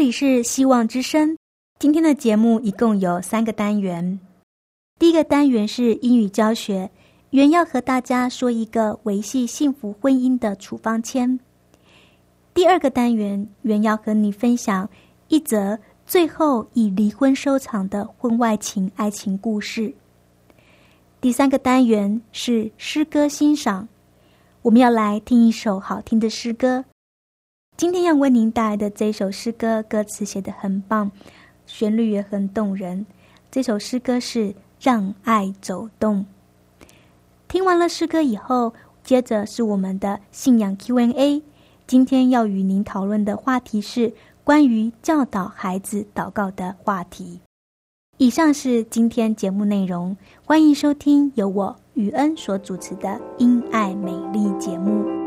这里是希望之声。今天的节目一共有三个单元。第一个单元是英语教学，原要和大家说一个维系幸福婚姻的处方签。第二个单元原要和你分享一则最后以离婚收场的婚外情爱情故事。第三个单元是诗歌欣赏，我们要来听一首好听的诗歌。今天要为您带来的这首诗歌，歌词写得很棒，旋律也很动人。这首诗歌是《让爱走动》。听完了诗歌以后，接着是我们的信仰 Q&A。今天要与您讨论的话题是关于教导孩子祷告的话题。以上是今天节目内容，欢迎收听由我与恩所主持的《因爱美丽》节目。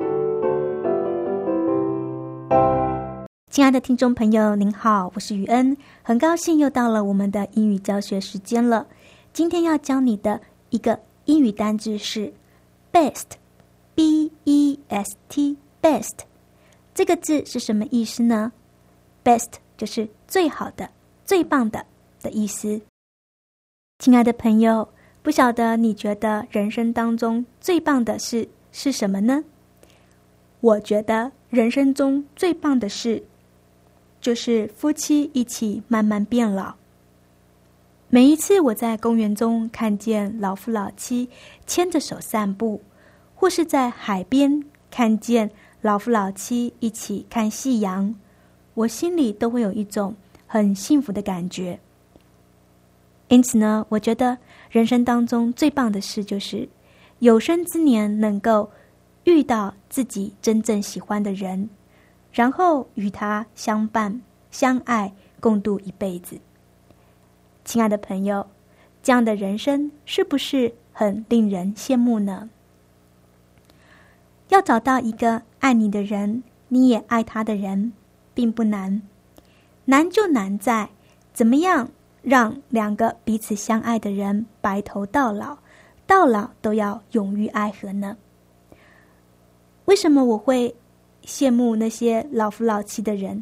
亲爱的听众朋友，您好，我是雨恩，很高兴又到了我们的英语教学时间了。今天要教你的一个英语单字是 “best”，b e s t，best 这个字是什么意思呢？best 就是最好的、最棒的的意思。亲爱的朋友，不晓得你觉得人生当中最棒的事是什么呢？我觉得人生中最棒的事。就是夫妻一起慢慢变老。每一次我在公园中看见老夫老妻牵着手散步，或是在海边看见老夫老妻一起看夕阳，我心里都会有一种很幸福的感觉。因此呢，我觉得人生当中最棒的事就是有生之年能够遇到自己真正喜欢的人。然后与他相伴、相爱、共度一辈子。亲爱的朋友，这样的人生是不是很令人羡慕呢？要找到一个爱你的人，你也爱他的人，并不难。难就难在怎么样让两个彼此相爱的人白头到老，到老都要永浴爱河呢？为什么我会？羡慕那些老夫老妻的人，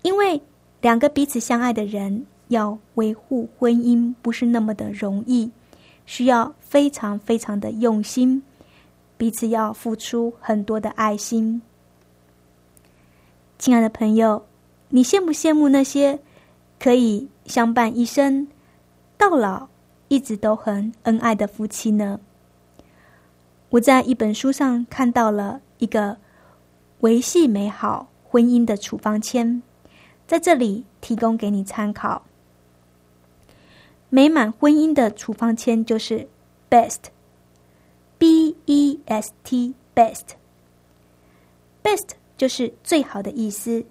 因为两个彼此相爱的人要维护婚姻不是那么的容易，需要非常非常的用心，彼此要付出很多的爱心。亲爱的朋友，你羡不羡慕那些可以相伴一生到老、一直都很恩爱的夫妻呢？我在一本书上看到了一个。维系美好婚姻的处方签，在这里提供给你参考。美满婚姻的处方签就是 best，b e s t，best，best 就是最好的意思。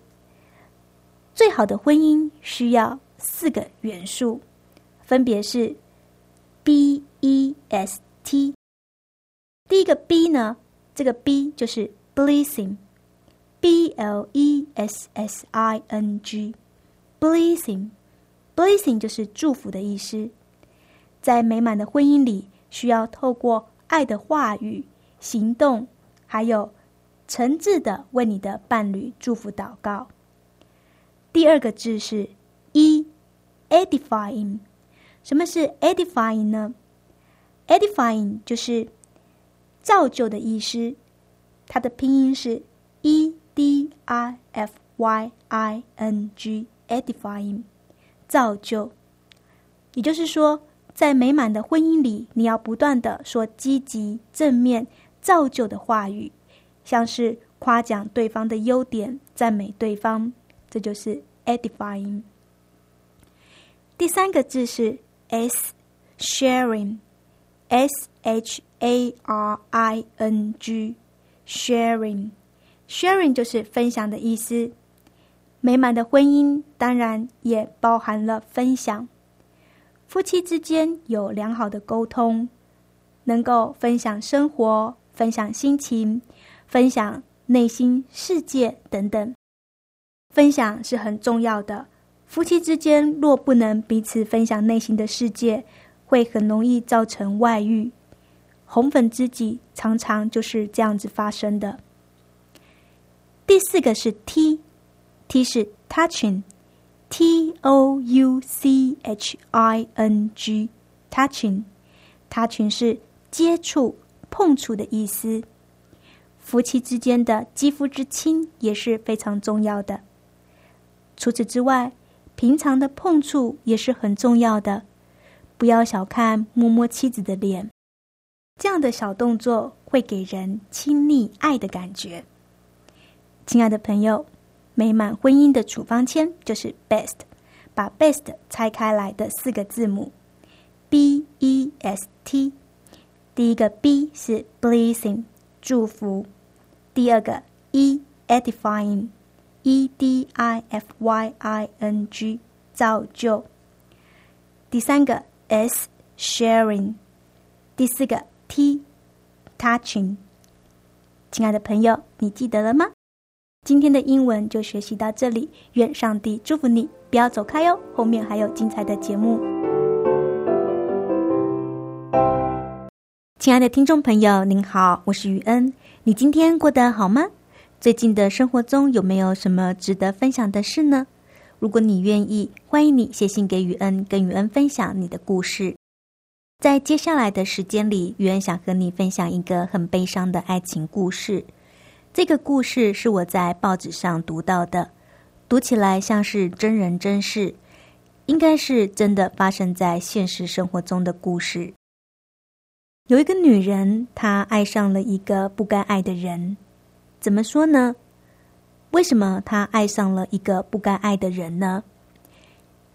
最好的婚姻需要四个元素，分别是 b e s t。第一个 b 呢，这个 b 就是 blessing。B L E S S I N G，blessing，blessing 就是祝福的意思。在美满的婚姻里，需要透过爱的话语、行动，还有诚挚的为你的伴侣祝福祷告。第二个字是 E，edifying。什么是 edifying 呢 edifying 就是造就的意思，它的拼音是 e d i f y i n g，edifying 造就。也就是说，在美满的婚姻里，你要不断的说积极、正面、造就的话语，像是夸奖对方的优点、赞美对方，这就是 edifying。第三个字是 s，sharing，s h a r i n g，sharing，sharing 就是分享的意思。美满的婚姻当然也包含了分享。夫妻之间有良好的沟通，能够分享生活、分享心情、分享内心世界等等，分享是很重要的。夫妻之间若不能彼此分享内心的世界，会很容易造成外遇。红粉知己常常就是这样子发生的。第四个是 T，T 是 touching。T O U C H I N G，touching，touching 是接触、碰触的意思。夫妻之间的肌肤之亲也是非常重要的。除此之外，平常的碰触也是很重要的。不要小看摸摸妻子的脸，这样的小动作会给人亲密爱的感觉。亲爱的朋友。美满婚姻的处方签就是 best，把 best 拆开来的四个字母 b e s t，第一个 b 是 blessing 祝福，第二个 e edifying e d i f y i n g 造就，第三个 s sharing，第四个 t touching。亲爱的朋友，你记得了吗？今天的英文就学习到这里，愿上帝祝福你，不要走开哟，后面还有精彩的节目。亲爱的听众朋友，您好，我是雨恩，你今天过得好吗？最近的生活中有没有什么值得分享的事呢？如果你愿意，欢迎你写信给雨恩，跟雨恩分享你的故事。在接下来的时间里，雨恩想和你分享一个很悲伤的爱情故事。这个故事是我在报纸上读到的，读起来像是真人真事，应该是真的发生在现实生活中的故事。有一个女人，她爱上了一个不该爱的人。怎么说呢？为什么她爱上了一个不该爱的人呢？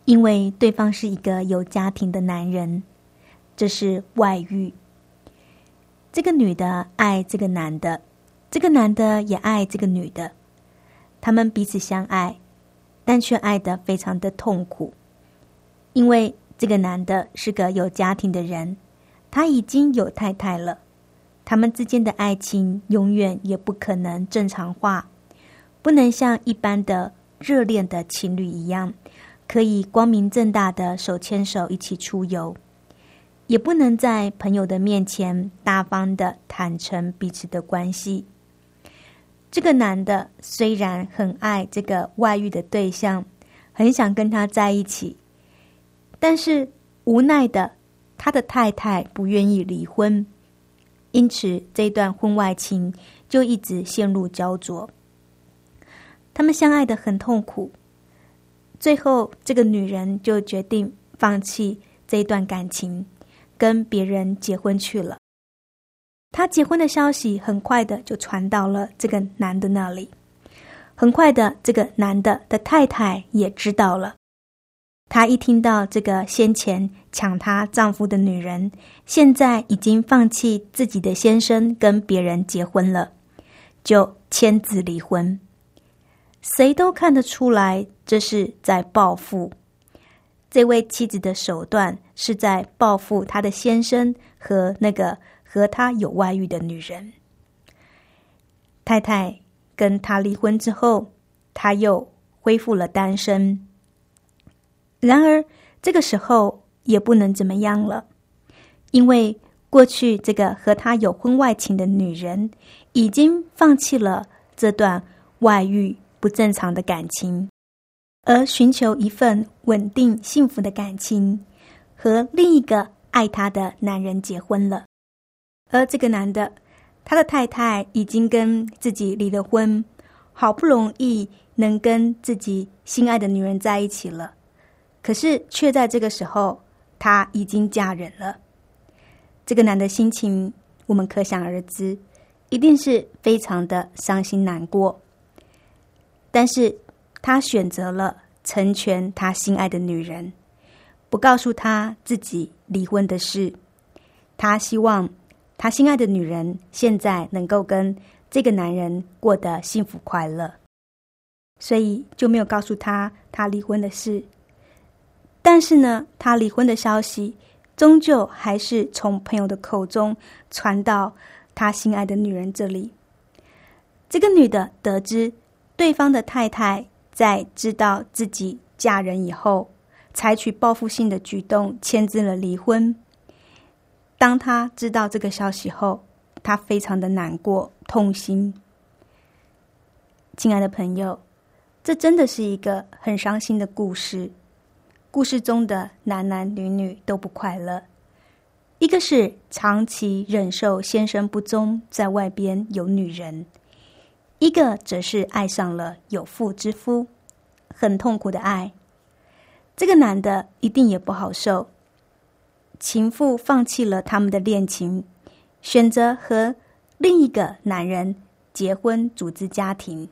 因为对方是一个有家庭的男人，这是外遇。这个女的爱这个男的。这个男的也爱这个女的，他们彼此相爱，但却爱得非常的痛苦，因为这个男的是个有家庭的人，他已经有太太了，他们之间的爱情永远也不可能正常化，不能像一般的热恋的情侣一样，可以光明正大的手牵手一起出游，也不能在朋友的面前大方的坦诚彼此的关系。这个男的虽然很爱这个外遇的对象，很想跟他在一起，但是无奈的，他的太太不愿意离婚，因此这段婚外情就一直陷入焦灼。他们相爱的很痛苦，最后这个女人就决定放弃这段感情，跟别人结婚去了。他结婚的消息很快的就传到了这个男的那里，很快的，这个男的的太太也知道了。她一听到这个先前抢她丈夫的女人，现在已经放弃自己的先生跟别人结婚了，就签字离婚。谁都看得出来，这是在报复。这位妻子的手段是在报复她的先生和那个。和他有外遇的女人，太太跟他离婚之后，他又恢复了单身。然而这个时候也不能怎么样了，因为过去这个和他有婚外情的女人已经放弃了这段外遇不正常的感情，而寻求一份稳定幸福的感情，和另一个爱他的男人结婚了。而这个男的，他的太太已经跟自己离了婚，好不容易能跟自己心爱的女人在一起了，可是却在这个时候，他已经嫁人了。这个男的心情，我们可想而知，一定是非常的伤心难过。但是他选择了成全他心爱的女人，不告诉他自己离婚的事。他希望。他心爱的女人现在能够跟这个男人过得幸福快乐，所以就没有告诉他他离婚的事。但是呢，他离婚的消息终究还是从朋友的口中传到他心爱的女人这里。这个女的得知对方的太太在知道自己嫁人以后，采取报复性的举动，签字了离婚。当他知道这个消息后，他非常的难过、痛心。亲爱的朋友，这真的是一个很伤心的故事。故事中的男男女女都不快乐，一个是长期忍受先生不忠，在外边有女人；一个则是爱上了有妇之夫，很痛苦的爱。这个男的一定也不好受。情妇放弃了他们的恋情，选择和另一个男人结婚，组织家庭。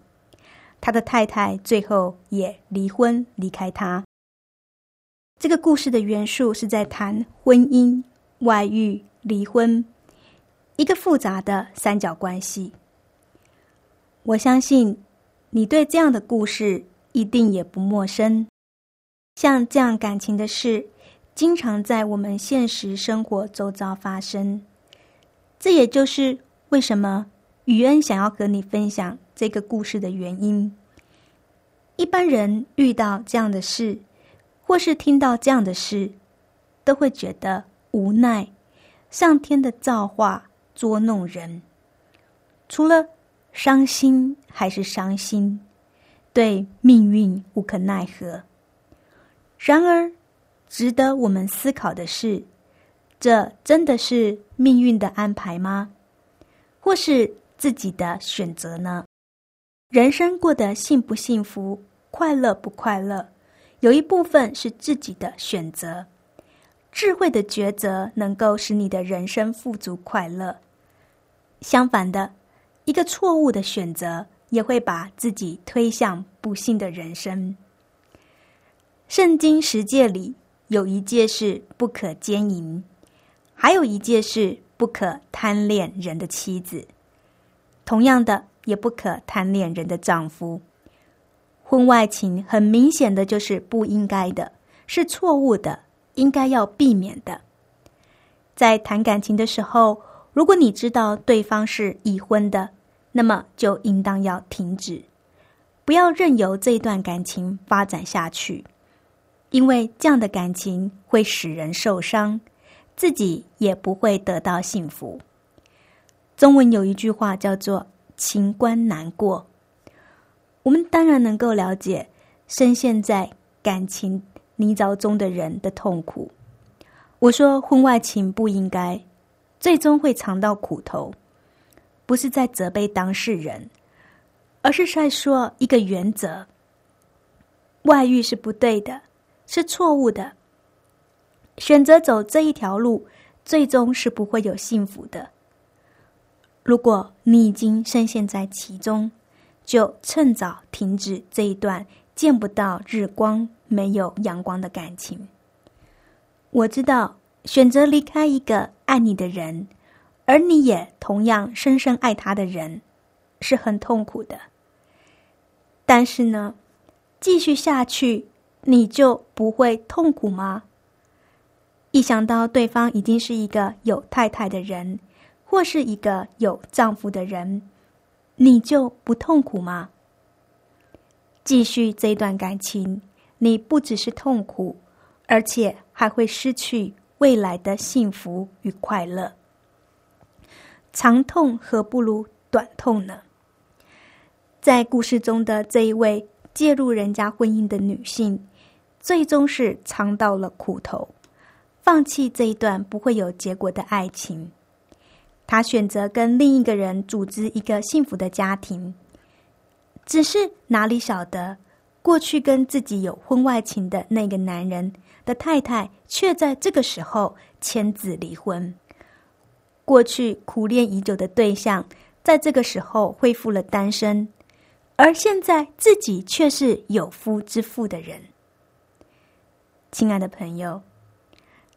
他的太太最后也离婚，离开他。这个故事的元素是在谈婚姻、外遇、离婚，一个复杂的三角关系。我相信你对这样的故事一定也不陌生。像这样感情的事。经常在我们现实生活周遭发生，这也就是为什么雨恩想要和你分享这个故事的原因。一般人遇到这样的事，或是听到这样的事，都会觉得无奈，上天的造化捉弄人。除了伤心，还是伤心，对命运无可奈何。然而。值得我们思考的是，这真的是命运的安排吗？或是自己的选择呢？人生过得幸不幸福、快乐不快乐，有一部分是自己的选择。智慧的抉择能够使你的人生富足快乐。相反的，一个错误的选择也会把自己推向不幸的人生。圣经十诫里。有一件事不可奸淫，还有一件事不可贪恋人的妻子。同样的，也不可贪恋人的丈夫。婚外情很明显的就是不应该的，是错误的，应该要避免的。在谈感情的时候，如果你知道对方是已婚的，那么就应当要停止，不要任由这一段感情发展下去。因为这样的感情会使人受伤，自己也不会得到幸福。中文有一句话叫做“情关难过”，我们当然能够了解深陷在感情泥沼中的人的痛苦。我说婚外情不应该，最终会尝到苦头，不是在责备当事人，而是在说一个原则：外遇是不对的。是错误的。选择走这一条路，最终是不会有幸福的。如果你已经深陷在其中，就趁早停止这一段见不到日光、没有阳光的感情。我知道，选择离开一个爱你的人，而你也同样深深爱他的人，是很痛苦的。但是呢，继续下去。你就不会痛苦吗？一想到对方已经是一个有太太的人，或是一个有丈夫的人，你就不痛苦吗？继续这段感情，你不只是痛苦，而且还会失去未来的幸福与快乐。长痛何不如短痛呢？在故事中的这一位介入人家婚姻的女性。最终是尝到了苦头，放弃这一段不会有结果的爱情，她选择跟另一个人组织一个幸福的家庭。只是哪里晓得，过去跟自己有婚外情的那个男人的太太，却在这个时候签字离婚。过去苦恋已久的对象，在这个时候恢复了单身，而现在自己却是有夫之妇的人。亲爱的朋友，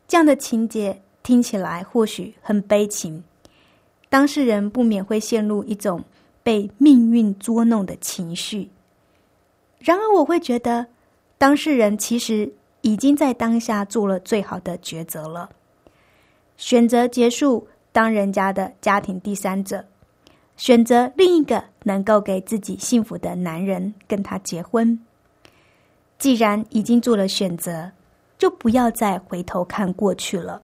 这样的情节听起来或许很悲情，当事人不免会陷入一种被命运捉弄的情绪。然而，我会觉得当事人其实已经在当下做了最好的抉择了，选择结束当人家的家庭第三者，选择另一个能够给自己幸福的男人跟他结婚。既然已经做了选择。就不要再回头看过去了。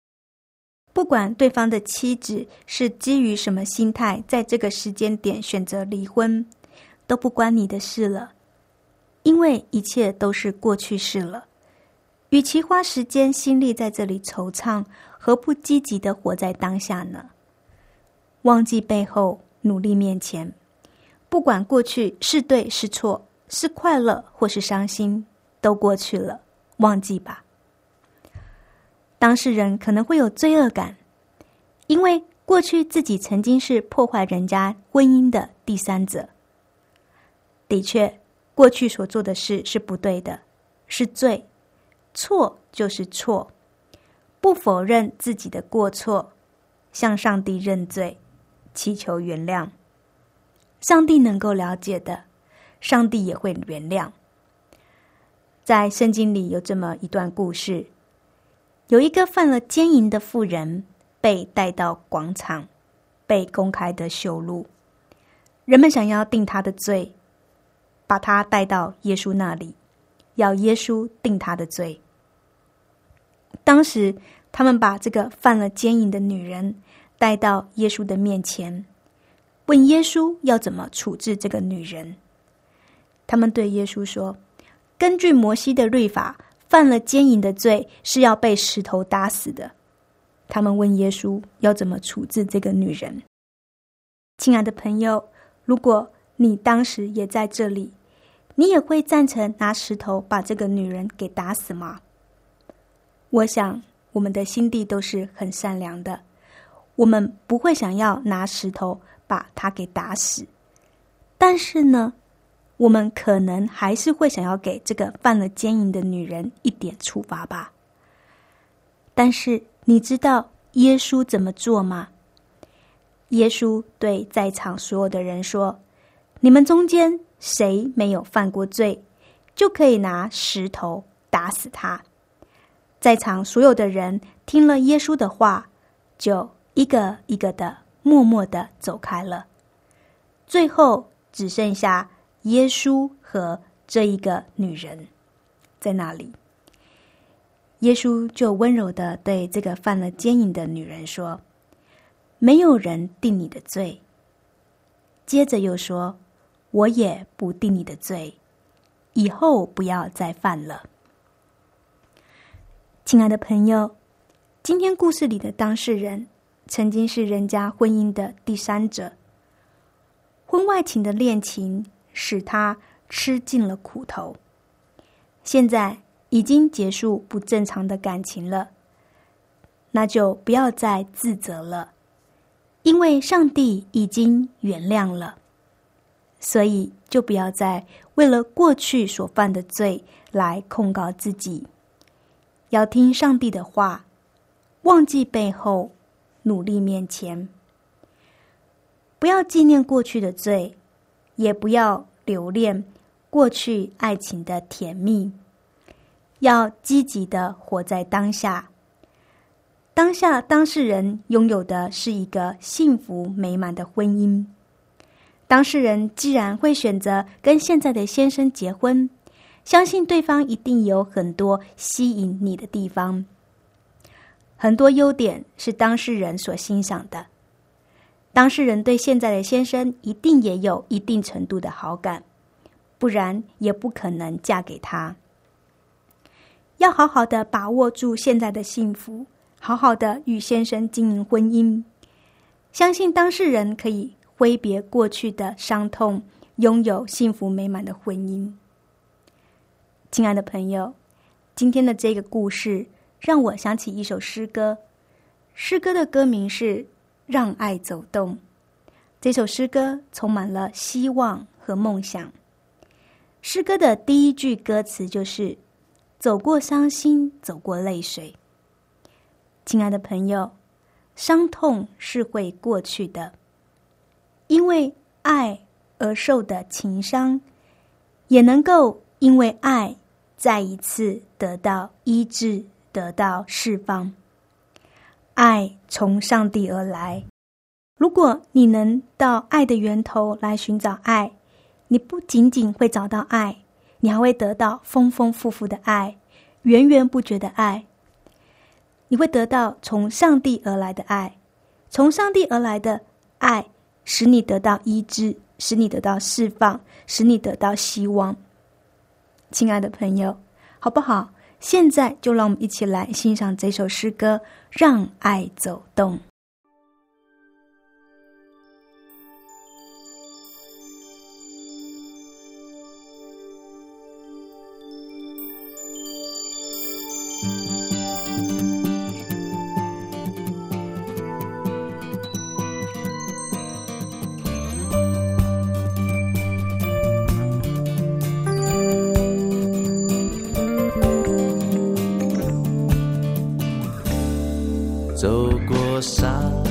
不管对方的妻子是基于什么心态，在这个时间点选择离婚，都不关你的事了，因为一切都是过去式了。与其花时间心力在这里惆怅，何不积极的活在当下呢？忘记背后，努力面前。不管过去是对是错，是快乐或是伤心，都过去了，忘记吧。当事人可能会有罪恶感，因为过去自己曾经是破坏人家婚姻的第三者。的确，过去所做的事是不对的，是罪，错就是错。不否认自己的过错，向上帝认罪，祈求原谅。上帝能够了解的，上帝也会原谅。在圣经里有这么一段故事。有一个犯了奸淫的妇人被带到广场，被公开的羞辱。人们想要定他的罪，把他带到耶稣那里，要耶稣定他的罪。当时，他们把这个犯了奸淫的女人带到耶稣的面前，问耶稣要怎么处置这个女人。他们对耶稣说：“根据摩西的律法。”犯了奸淫的罪是要被石头打死的。他们问耶稣要怎么处置这个女人。亲爱的朋友，如果你当时也在这里，你也会赞成拿石头把这个女人给打死吗？我想，我们的心地都是很善良的，我们不会想要拿石头把她给打死。但是呢？我们可能还是会想要给这个犯了奸淫的女人一点处罚吧。但是你知道耶稣怎么做吗？耶稣对在场所有的人说：“你们中间谁没有犯过罪，就可以拿石头打死他。”在场所有的人听了耶稣的话，就一个一个的默默的走开了。最后只剩下。耶稣和这一个女人在那里，耶稣就温柔的对这个犯了奸淫的女人说：“没有人定你的罪。”接着又说：“我也不定你的罪，以后不要再犯了。”亲爱的朋友，今天故事里的当事人曾经是人家婚姻的第三者，婚外情的恋情。使他吃尽了苦头，现在已经结束不正常的感情了，那就不要再自责了，因为上帝已经原谅了，所以就不要再为了过去所犯的罪来控告自己，要听上帝的话，忘记背后，努力面前，不要纪念过去的罪。也不要留恋过去爱情的甜蜜，要积极的活在当下。当下当事人拥有的是一个幸福美满的婚姻。当事人既然会选择跟现在的先生结婚，相信对方一定有很多吸引你的地方，很多优点是当事人所欣赏的。当事人对现在的先生一定也有一定程度的好感，不然也不可能嫁给他。要好好的把握住现在的幸福，好好的与先生经营婚姻，相信当事人可以挥别过去的伤痛，拥有幸福美满的婚姻。亲爱的朋友，今天的这个故事让我想起一首诗歌，诗歌的歌名是《让爱走动》。这首诗歌充满了希望和梦想。诗歌的第一句歌词就是：“走过伤心，走过泪水。”亲爱的朋友，伤痛是会过去的，因为爱而受的情伤，也能够因为爱再一次得到医治，得到释放。爱从上帝而来。如果你能到爱的源头来寻找爱，你不仅仅会找到爱，你还会得到丰丰富富的爱，源源不绝的爱。你会得到从上帝而来的爱，从上帝而来的爱，使你得到医治，使你得到释放，使你得到希望。亲爱的朋友，好不好？现在就让我们一起来欣赏这首诗歌，《让爱走动》。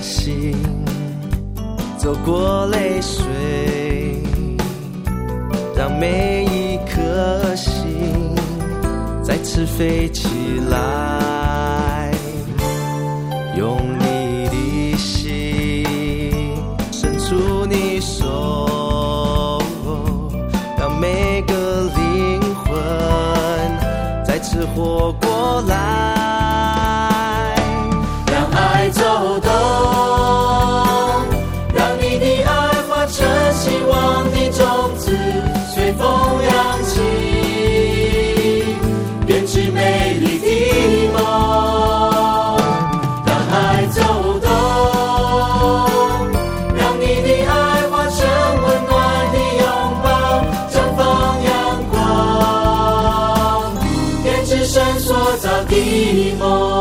心，走过泪水，让每一颗心再次飞起来。用你的心伸出你手，让每个灵魂再次活过来。种子，随风扬起，编织美丽的梦。让爱走动，让你的爱化成温暖的拥抱，绽放阳光，编织神所造的梦。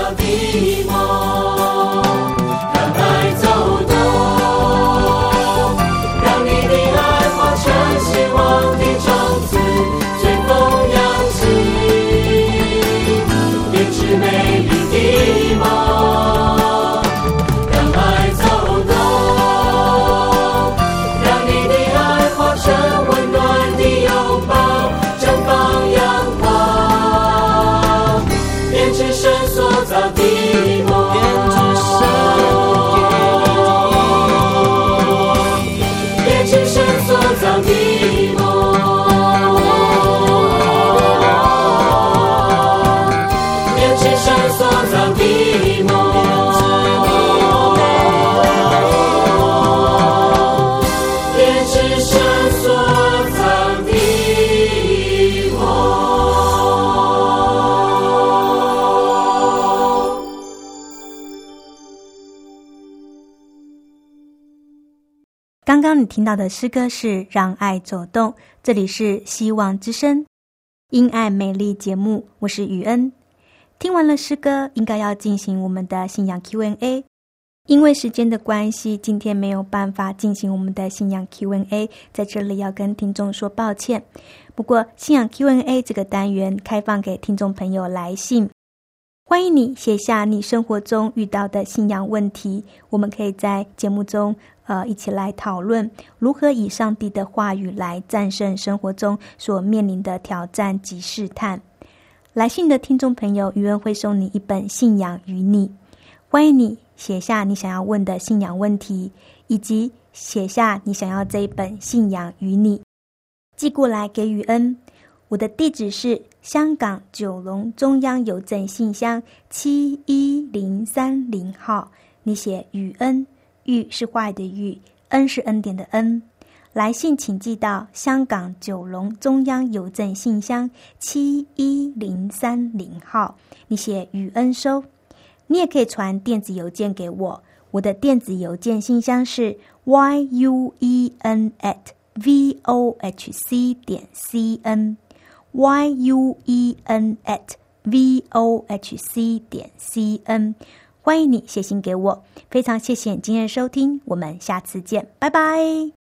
Kadima. 刚刚你听到的诗歌是《让爱走动》，这里是希望之声，因爱美丽节目，我是雨恩。听完了诗歌，应该要进行我们的信仰 Q&A。因为时间的关系，今天没有办法进行我们的信仰 Q&A，在这里要跟听众说抱歉。不过，信仰 Q&A 这个单元开放给听众朋友来信。欢迎你写下你生活中遇到的信仰问题，我们可以在节目中呃一起来讨论如何以上帝的话语来战胜生活中所面临的挑战及试探。来信的听众朋友，余恩会送你一本《信仰与你》，欢迎你写下你想要问的信仰问题，以及写下你想要这一本《信仰与你》寄过来给雨恩。我的地址是香港九龙中央邮政信箱七一零三零号。你写雨恩，玉是坏的玉，恩是恩典的恩。来信请寄到香港九龙中央邮政信箱七一零三零号。你写雨恩收。你也可以传电子邮件给我，我的电子邮件信箱是 y u e n at v o h c 点 c n。y u e n at v o h c 点 c n，欢迎你写信给我，非常谢谢今日收听，我们下次见，拜拜。